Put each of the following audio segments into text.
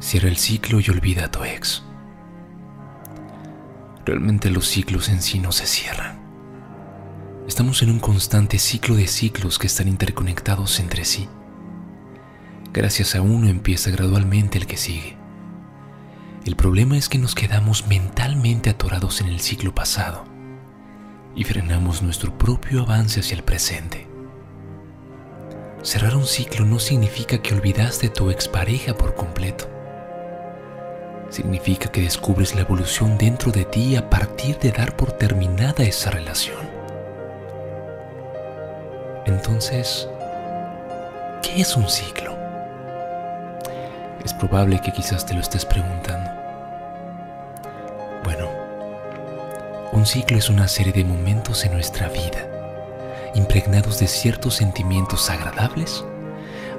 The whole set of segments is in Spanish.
Cierra el ciclo y olvida a tu ex. Realmente los ciclos en sí no se cierran. Estamos en un constante ciclo de ciclos que están interconectados entre sí. Gracias a uno empieza gradualmente el que sigue. El problema es que nos quedamos mentalmente atorados en el ciclo pasado y frenamos nuestro propio avance hacia el presente. Cerrar un ciclo no significa que olvidaste a tu expareja por completo. Significa que descubres la evolución dentro de ti a partir de dar por terminada esa relación. Entonces, ¿qué es un ciclo? Es probable que quizás te lo estés preguntando. Bueno, un ciclo es una serie de momentos en nuestra vida, impregnados de ciertos sentimientos agradables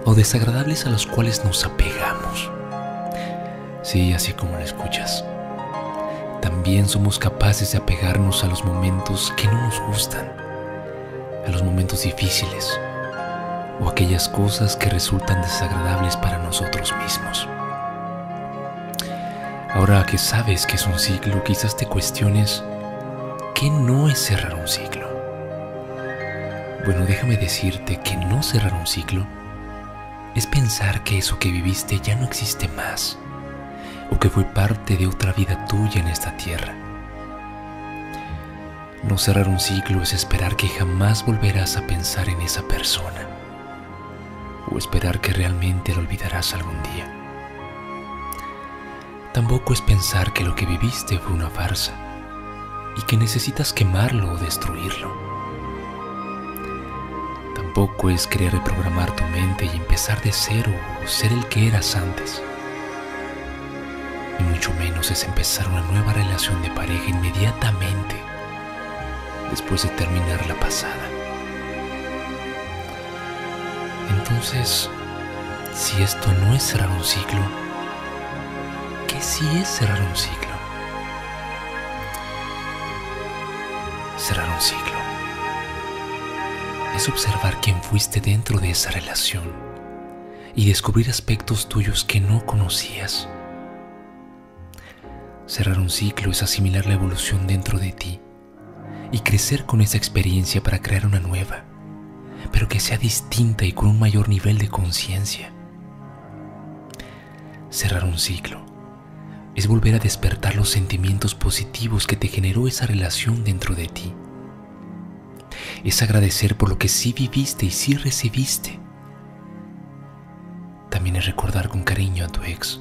o desagradables a los cuales nos apegamos. Sí, así como lo escuchas. También somos capaces de apegarnos a los momentos que no nos gustan, a los momentos difíciles o aquellas cosas que resultan desagradables para nosotros mismos. Ahora que sabes que es un ciclo, quizás te cuestiones ¿qué no es cerrar un ciclo? Bueno, déjame decirte que no cerrar un ciclo es pensar que eso que viviste ya no existe más o que fue parte de otra vida tuya en esta tierra. No cerrar un ciclo es esperar que jamás volverás a pensar en esa persona o esperar que realmente lo olvidarás algún día. Tampoco es pensar que lo que viviste fue una farsa y que necesitas quemarlo o destruirlo. Tampoco es querer reprogramar tu mente y empezar de cero o ser el que eras antes. Y mucho menos es empezar una nueva relación de pareja inmediatamente después de terminar la pasada. Entonces, si esto no es cerrar un ciclo, ¿qué sí es cerrar un ciclo? cerrar un ciclo. Es observar quién fuiste dentro de esa relación y descubrir aspectos tuyos que no conocías. Cerrar un ciclo es asimilar la evolución dentro de ti y crecer con esa experiencia para crear una nueva, pero que sea distinta y con un mayor nivel de conciencia. Cerrar un ciclo es volver a despertar los sentimientos positivos que te generó esa relación dentro de ti. Es agradecer por lo que sí viviste y sí recibiste. También es recordar con cariño a tu ex,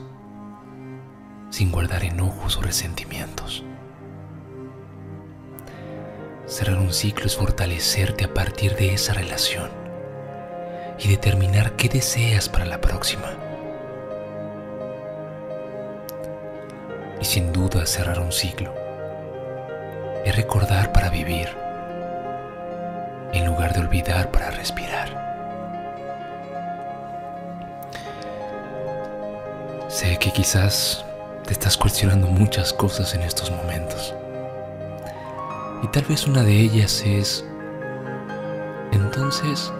sin guardar enojos o resentimientos. Cerrar un ciclo es fortalecerte a partir de esa relación y determinar qué deseas para la próxima. y sin duda cerrar un ciclo. Es recordar para vivir, en lugar de olvidar para respirar. Sé que quizás te estás cuestionando muchas cosas en estos momentos. Y tal vez una de ellas es, entonces,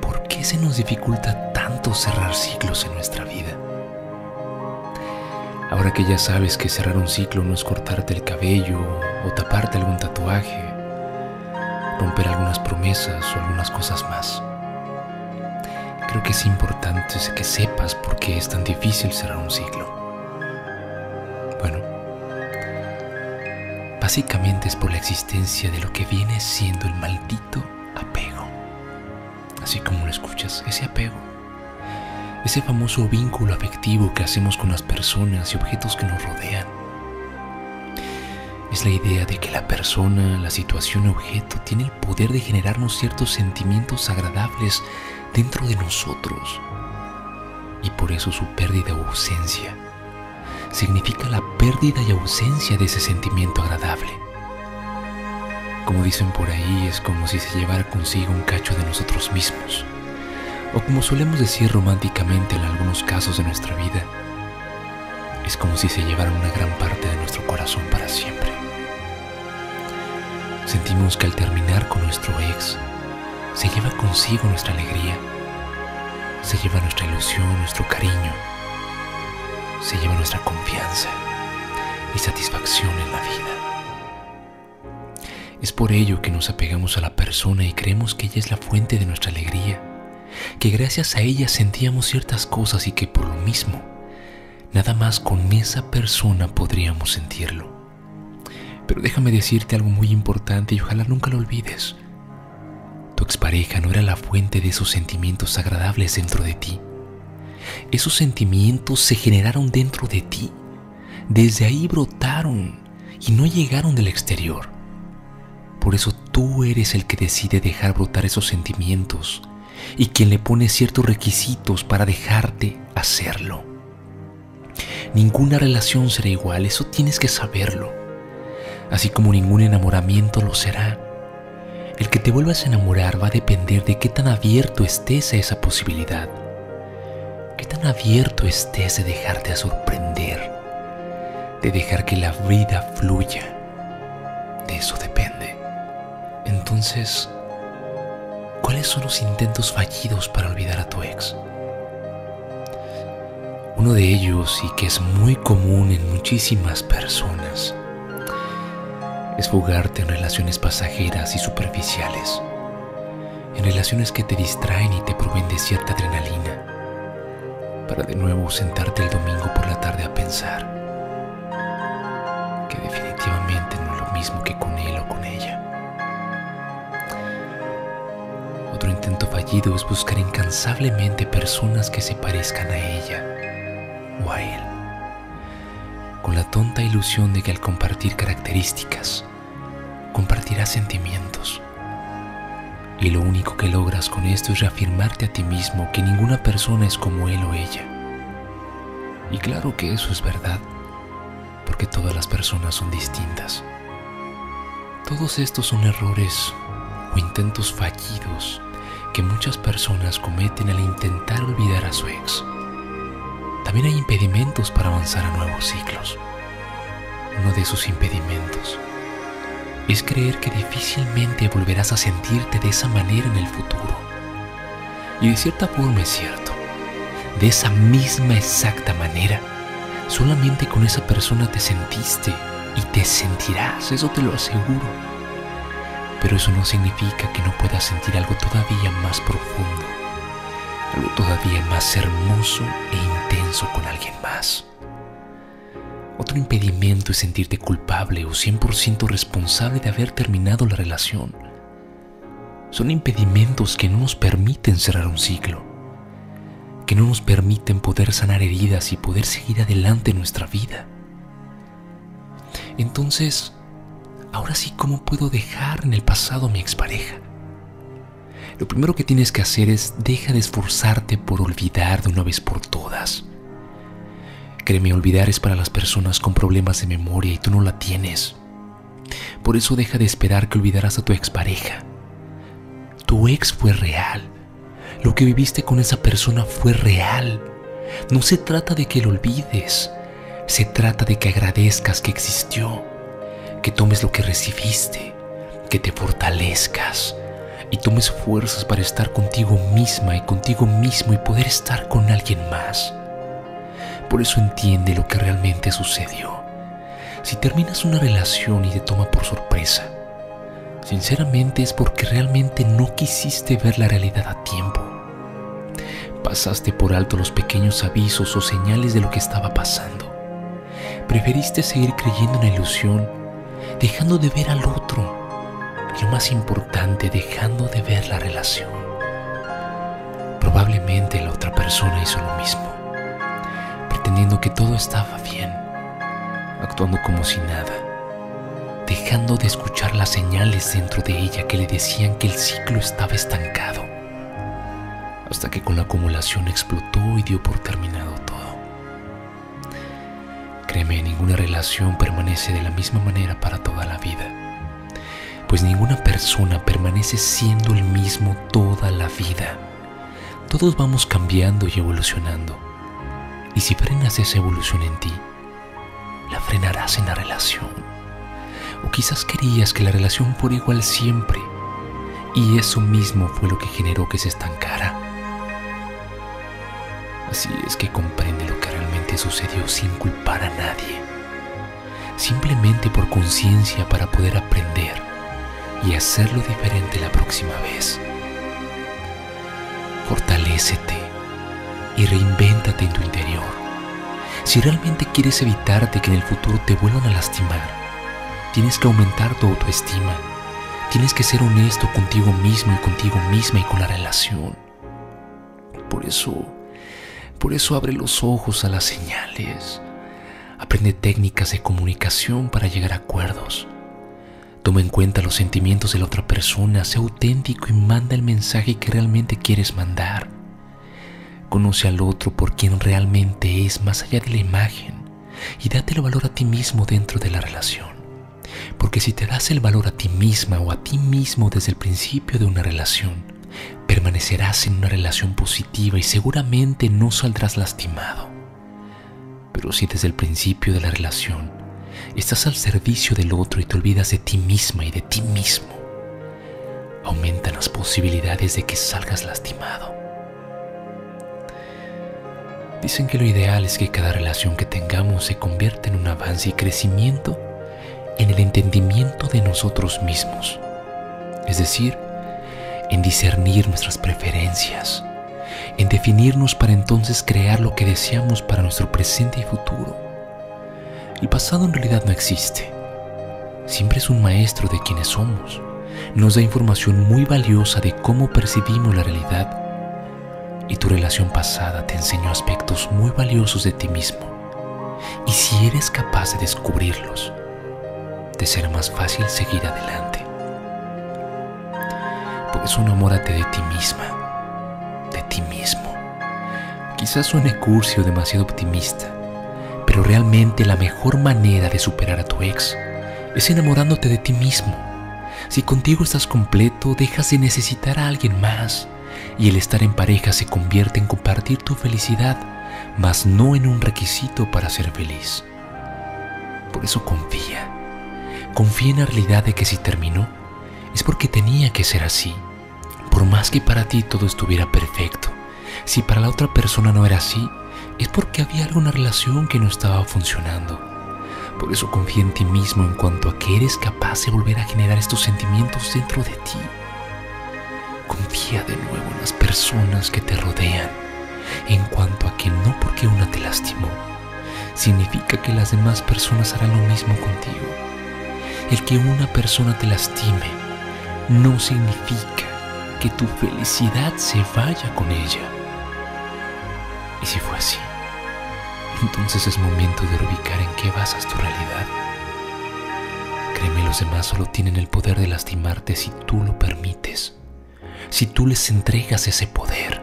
¿por qué se nos dificulta tanto cerrar ciclos en nuestra vida? Ahora que ya sabes que cerrar un ciclo no es cortarte el cabello o taparte algún tatuaje, romper algunas promesas o algunas cosas más. Creo que es importante que sepas por qué es tan difícil cerrar un ciclo. Bueno, básicamente es por la existencia de lo que viene siendo el maldito apego. Así como lo escuchas, ese apego ese famoso vínculo afectivo que hacemos con las personas y objetos que nos rodean. Es la idea de que la persona, la situación o objeto tiene el poder de generarnos ciertos sentimientos agradables dentro de nosotros. Y por eso su pérdida o ausencia significa la pérdida y ausencia de ese sentimiento agradable. Como dicen por ahí, es como si se llevara consigo un cacho de nosotros mismos o como solemos decir románticamente en algunos casos de nuestra vida, es como si se llevara una gran parte de nuestro corazón para siempre. Sentimos que al terminar con nuestro ex, se lleva consigo nuestra alegría, se lleva nuestra ilusión, nuestro cariño, se lleva nuestra confianza y satisfacción en la vida. Es por ello que nos apegamos a la persona y creemos que ella es la fuente de nuestra alegría, que gracias a ella sentíamos ciertas cosas y que por lo mismo, nada más con esa persona podríamos sentirlo. Pero déjame decirte algo muy importante y ojalá nunca lo olvides. Tu expareja no era la fuente de esos sentimientos agradables dentro de ti. Esos sentimientos se generaron dentro de ti. Desde ahí brotaron y no llegaron del exterior. Por eso tú eres el que decide dejar brotar esos sentimientos y quien le pone ciertos requisitos para dejarte hacerlo. Ninguna relación será igual, eso tienes que saberlo. Así como ningún enamoramiento lo será. El que te vuelvas a enamorar va a depender de qué tan abierto estés a esa posibilidad. Qué tan abierto estés de dejarte sorprender. De dejar que la vida fluya. De eso depende. Entonces, ¿cuáles son los intentos fallidos para olvidar a tu ex? Uno de ellos, y que es muy común en muchísimas personas, es fugarte en relaciones pasajeras y superficiales, en relaciones que te distraen y te proveen de cierta adrenalina, para de nuevo sentarte el domingo por la tarde a pensar que definitivamente no es lo mismo que con él o con ella. Otro intento fallido es buscar incansablemente personas que se parezcan a ella o a él, con la tonta ilusión de que al compartir características, compartirás sentimientos. Y lo único que logras con esto es reafirmarte a ti mismo que ninguna persona es como él o ella. Y claro que eso es verdad, porque todas las personas son distintas. Todos estos son errores o intentos fallidos que muchas personas cometen al intentar olvidar a su ex. También hay impedimentos para avanzar a nuevos ciclos. Uno de esos impedimentos es creer que difícilmente volverás a sentirte de esa manera en el futuro. Y de cierta forma es cierto. De esa misma exacta manera, solamente con esa persona te sentiste y te sentirás, eso te lo aseguro pero eso no significa que no puedas sentir algo todavía más profundo, algo todavía más hermoso e intenso con alguien más. Impedimento es sentirte culpable o 100% responsable de haber terminado la relación. Son impedimentos que no nos permiten cerrar un ciclo, que no nos permiten poder sanar heridas y poder seguir adelante en nuestra vida. Entonces, ahora sí, ¿cómo puedo dejar en el pasado a mi expareja? Lo primero que tienes que hacer es deja de esforzarte por olvidar de una vez por todas. Créeme, olvidar es para las personas con problemas de memoria y tú no la tienes. Por eso deja de esperar que olvidarás a tu expareja. Tu ex fue real. Lo que viviste con esa persona fue real. No se trata de que lo olvides. Se trata de que agradezcas que existió que tomes lo que recibiste, que te fortalezcas y tomes fuerzas para estar contigo misma y contigo mismo y poder estar con alguien más. Por eso entiende lo que realmente sucedió. Si terminas una relación y te toma por sorpresa, sinceramente es porque realmente no quisiste ver la realidad a tiempo. Pasaste por alto los pequeños avisos o señales de lo que estaba pasando. Preferiste seguir creyendo en la ilusión dejando de ver al otro. Y lo más importante, dejando de ver la relación. Probablemente la otra persona hizo lo mismo, pretendiendo que todo estaba bien, actuando como si nada, dejando de escuchar las señales dentro de ella que le decían que el ciclo estaba estancado, hasta que con la acumulación explotó y dio por terminado todo. Créeme, ninguna relación permanece de la misma manera para toda la vida, pues ninguna persona permanece siendo el mismo toda la vida. Todos vamos cambiando y evolucionando. Y si frenas esa evolución en ti, la frenarás en la relación. O quizás querías que la relación fuera igual siempre, y eso mismo fue lo que generó que se estancara. Así es que comprende lo que realmente sucedió sin culpar a nadie, simplemente por conciencia para poder aprender y hacerlo diferente la próxima vez. Fortalécete y reinvéntate en tu interior. Si realmente quieres evitarte que en el futuro te vuelvan a lastimar, tienes que aumentar tu autoestima. Tienes que ser honesto contigo mismo y contigo misma y con la relación. Por eso, por eso abre los ojos a las señales. Aprende técnicas de comunicación para llegar a acuerdos. Toma en cuenta los sentimientos de la otra persona, sé auténtico y manda el mensaje que realmente quieres mandar. Conoce al otro por quien realmente es más allá de la imagen y date el valor a ti mismo dentro de la relación. Porque si te das el valor a ti misma o a ti mismo desde el principio de una relación, permanecerás en una relación positiva y seguramente no saldrás lastimado. Pero si desde el principio de la relación estás al servicio del otro y te olvidas de ti misma y de ti mismo, aumentan las posibilidades de que salgas lastimado. Dicen que lo ideal es que cada relación que tengamos se convierta en un avance y crecimiento en el entendimiento de nosotros mismos, es decir, en discernir nuestras preferencias, en definirnos para entonces crear lo que deseamos para nuestro presente y futuro el pasado en realidad no existe. Siempre es un maestro de quienes somos. Nos da información muy valiosa de cómo percibimos la realidad. Y tu relación pasada te enseñó aspectos muy valiosos de ti mismo. Y si eres capaz de descubrirlos, te será más fácil seguir adelante. Por eso enamórate de ti misma, de ti mismo. Quizás suene cursi o demasiado optimista, pero realmente la mejor manera de superar a tu ex es enamorándote de ti mismo. Si contigo estás completo, dejas de necesitar a alguien más y el estar en pareja se convierte en compartir tu felicidad, mas no en un requisito para ser feliz. Por eso confía. Confía en la realidad de que si terminó, es porque tenía que ser así. Por más que para ti todo estuviera perfecto, si para la otra persona no era así, es porque había alguna relación que no estaba funcionando. Por eso confía en ti mismo en cuanto a que eres capaz de volver a generar estos sentimientos dentro de ti. Confía de nuevo en las personas que te rodean, en cuanto a que no porque una te lastimó, significa que las demás personas harán lo mismo contigo. El que una persona te lastime no significa que tu felicidad se vaya con ella. Y si fue así, entonces es momento de ubicar en qué basas tu realidad. Créeme, los demás solo tienen el poder de lastimarte si tú lo permites, si tú les entregas ese poder.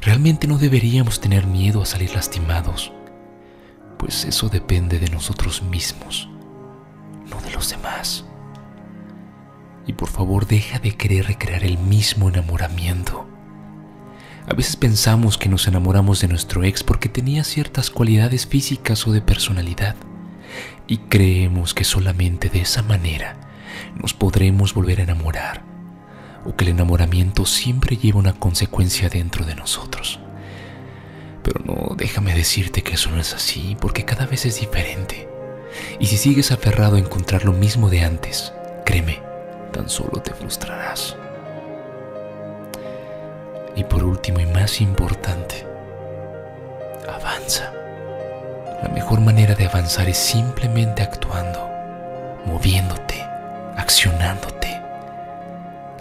Realmente no deberíamos tener miedo a salir lastimados, pues eso depende de nosotros mismos, no de los demás. Y por favor deja de querer recrear el mismo enamoramiento a veces pensamos que nos enamoramos de nuestro ex porque tenía ciertas cualidades físicas o de personalidad y creemos que solamente de esa manera nos podremos volver a enamorar o que el enamoramiento siempre lleva una consecuencia dentro de nosotros. Pero no, déjame decirte que eso no es así porque cada vez es diferente. Y si sigues aferrado a encontrar lo mismo de antes, créeme, tan solo te frustrarás. Y por último y más importante, avanza. La mejor manera de avanzar es simplemente actuando, moviéndote, accionándote.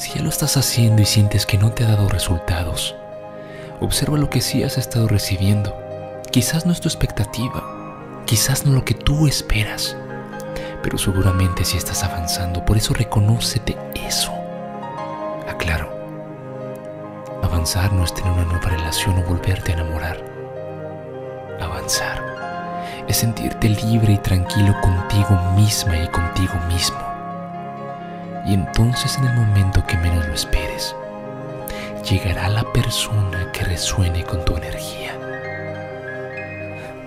Si ya lo estás haciendo y sientes que no te ha dado resultados, observa lo que sí has estado recibiendo. Quizás no es tu expectativa, quizás no lo que tú esperas, pero seguramente sí estás avanzando. Por eso reconócete eso. Aclaro, Avanzar no es tener una nueva relación o volverte a enamorar. Avanzar es sentirte libre y tranquilo contigo misma y contigo mismo. Y entonces en el momento que menos lo esperes, llegará la persona que resuene con tu energía.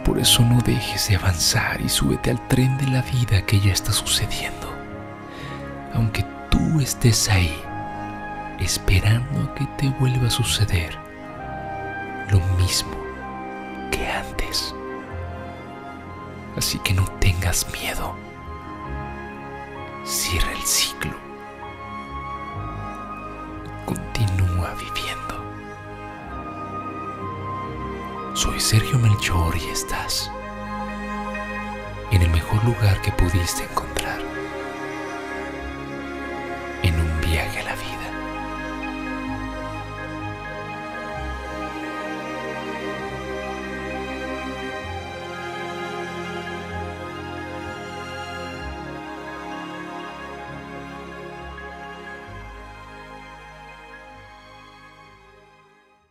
Por eso no dejes de avanzar y súbete al tren de la vida que ya está sucediendo. Aunque tú estés ahí, esperando a que te vuelva a suceder. lo mismo que antes. Así que no tengas miedo. Cierra el ciclo. Soy Sergio Melchor y estás en el mejor lugar que pudiste encontrar